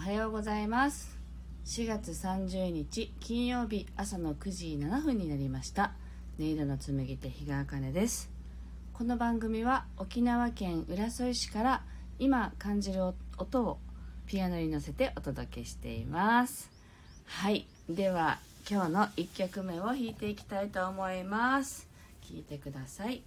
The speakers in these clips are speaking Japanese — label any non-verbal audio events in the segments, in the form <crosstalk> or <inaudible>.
はようございます。4月30日金曜日朝の9時7分になりました。音色の紡手日川茜です。この番組は沖縄県浦添市から今感じる音をピアノに乗せてお届けしています。はい。では今日の1曲目を弾いていきたいと思います。聴いてください。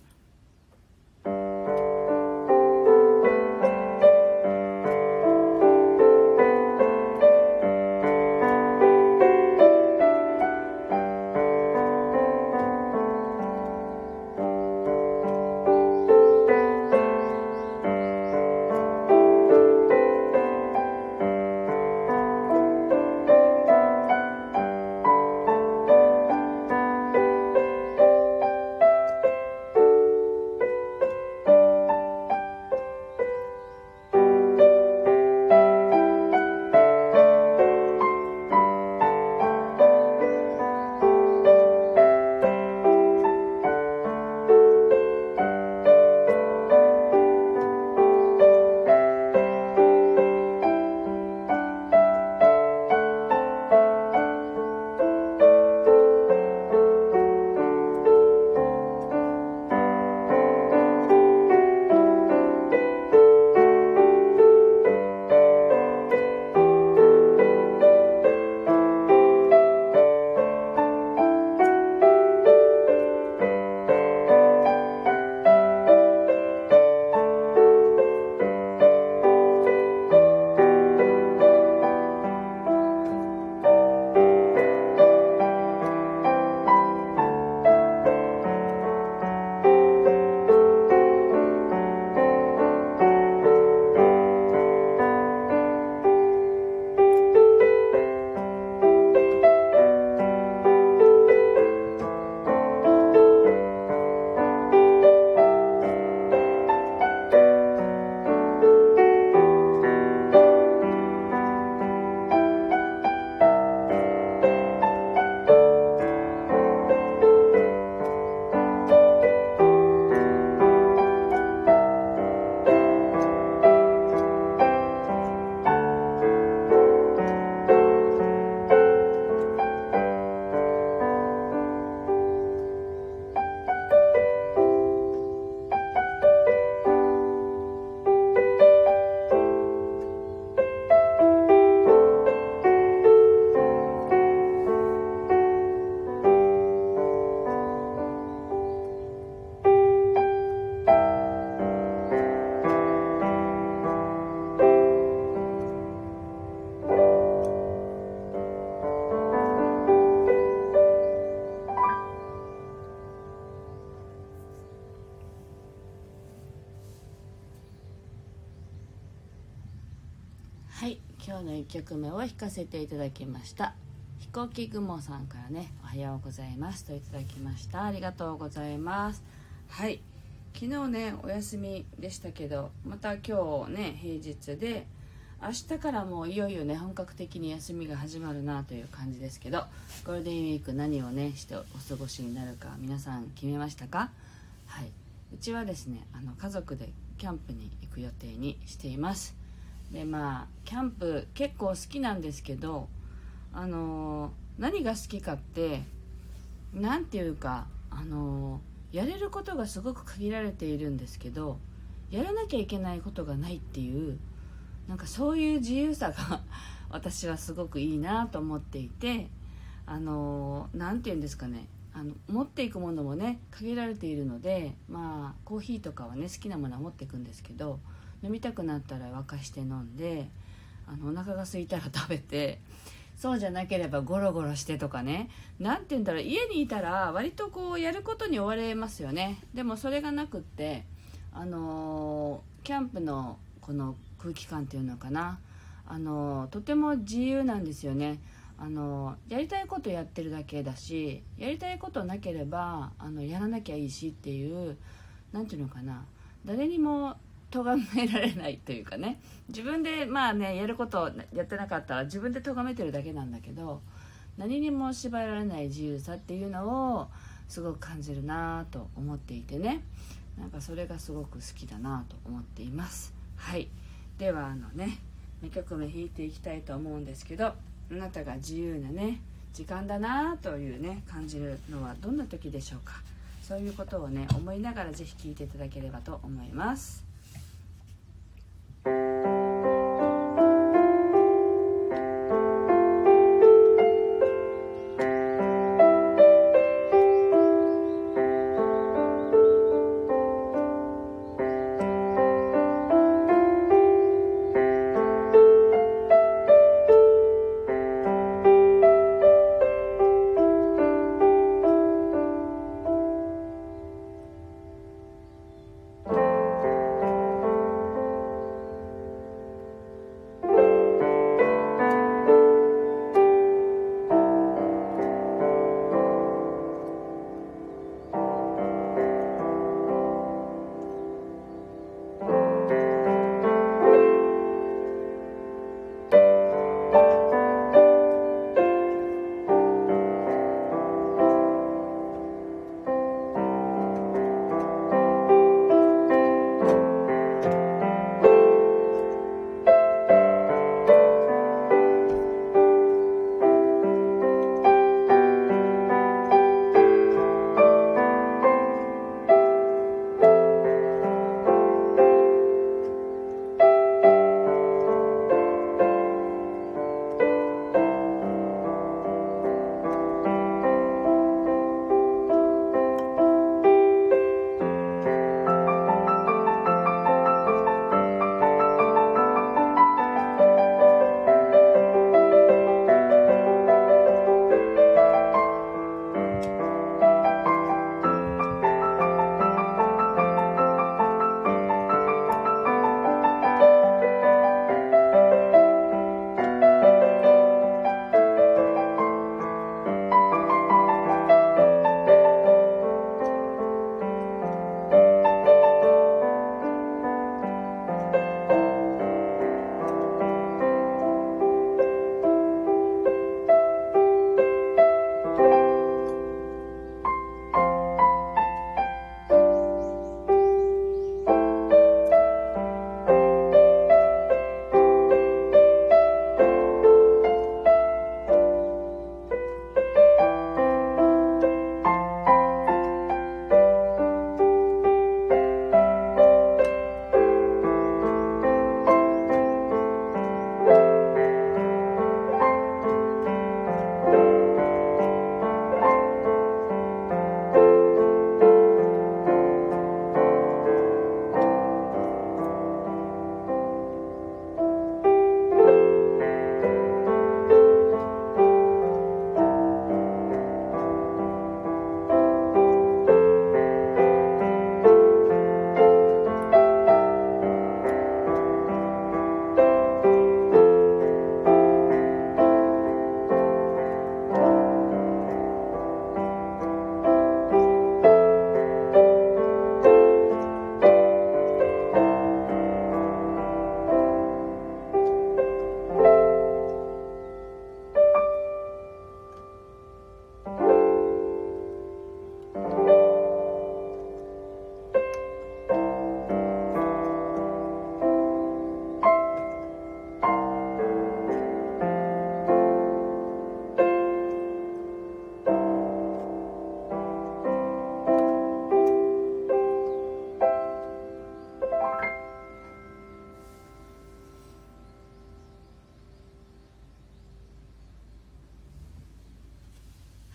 の1曲目を弾かせていただきました。飛行機雲さんからねおはようございますといただきました。ありがとうございます。はい。昨日ねお休みでしたけどまた今日ね平日で明日からもういよいよね本格的に休みが始まるなという感じですけどゴールデンウィーク何をねしてお過ごしになるか皆さん決めましたか？はい。うちはですねあの家族でキャンプに行く予定にしています。でまあキャンプ結構好きなんですけどあの何が好きかって何ていうかあのやれることがすごく限られているんですけどやらなきゃいけないことがないっていうなんかそういう自由さが <laughs> 私はすごくいいなと思っていてあの何て言うんですかねあの持っていくものもね限られているのでまあコーヒーとかはね好きなものは持っていくんですけど飲みたくなったら沸かして飲んであのお腹が空いたら食べてそうじゃなければゴロゴロしてとかね。何て言うんだろう家にいたら割とこうやることに追われますよね。でもそれがなくってあのー、キャンプのこの空気感っていうのかな。あのー、とても自由なんですよね。あの、やりたいことやってるだけだしやりたいことなければあのやらなきゃいいしっていう何て言うのかな。誰にも咎められないというかね。自分でまあねやることやってなかったら自分で咎めてるだけなんだけど何にも縛られない自由さっていうのをすごく感じるなと思っていてね。なんかそれがすごく好きだなと思っています。はい。ではあのね2曲目弾いていきたいと思うんですけどあなたが自由なね時間だなというね感じるのはどんな時でしょうか。そういうことをね思いながら是非聴いていただければと思います。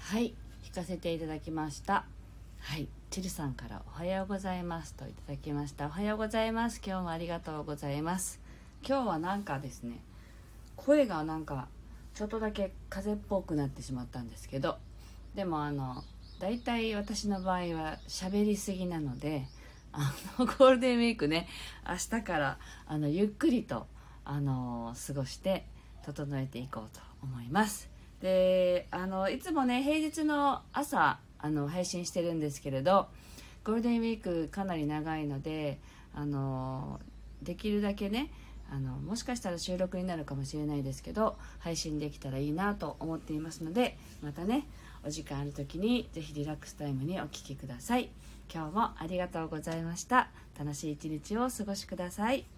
はい弾かせていただきました。はいチルさんからおはようございますといただきました。おはようございます。今日もありがとうございます。今日はなんかですね声がなんかちょっとだけ風邪っぽくなってしまったんですけどでもあの大体私の場合は喋りすぎなのであの <laughs> ゴールデンウィークね明日からあのゆっくりとあの過ごして整えていこうと思います。であのいつもね平日の朝あの配信してるんですけれどゴールデンウィークかなり長いのであのできるだけねあのもしかしたら収録になるかもしれないですけど配信できたらいいなと思っていますのでまたねお時間ある時に是非リラックスタイムにお聴きください。今日もありがとうございました。楽しい一日をお過ごしください。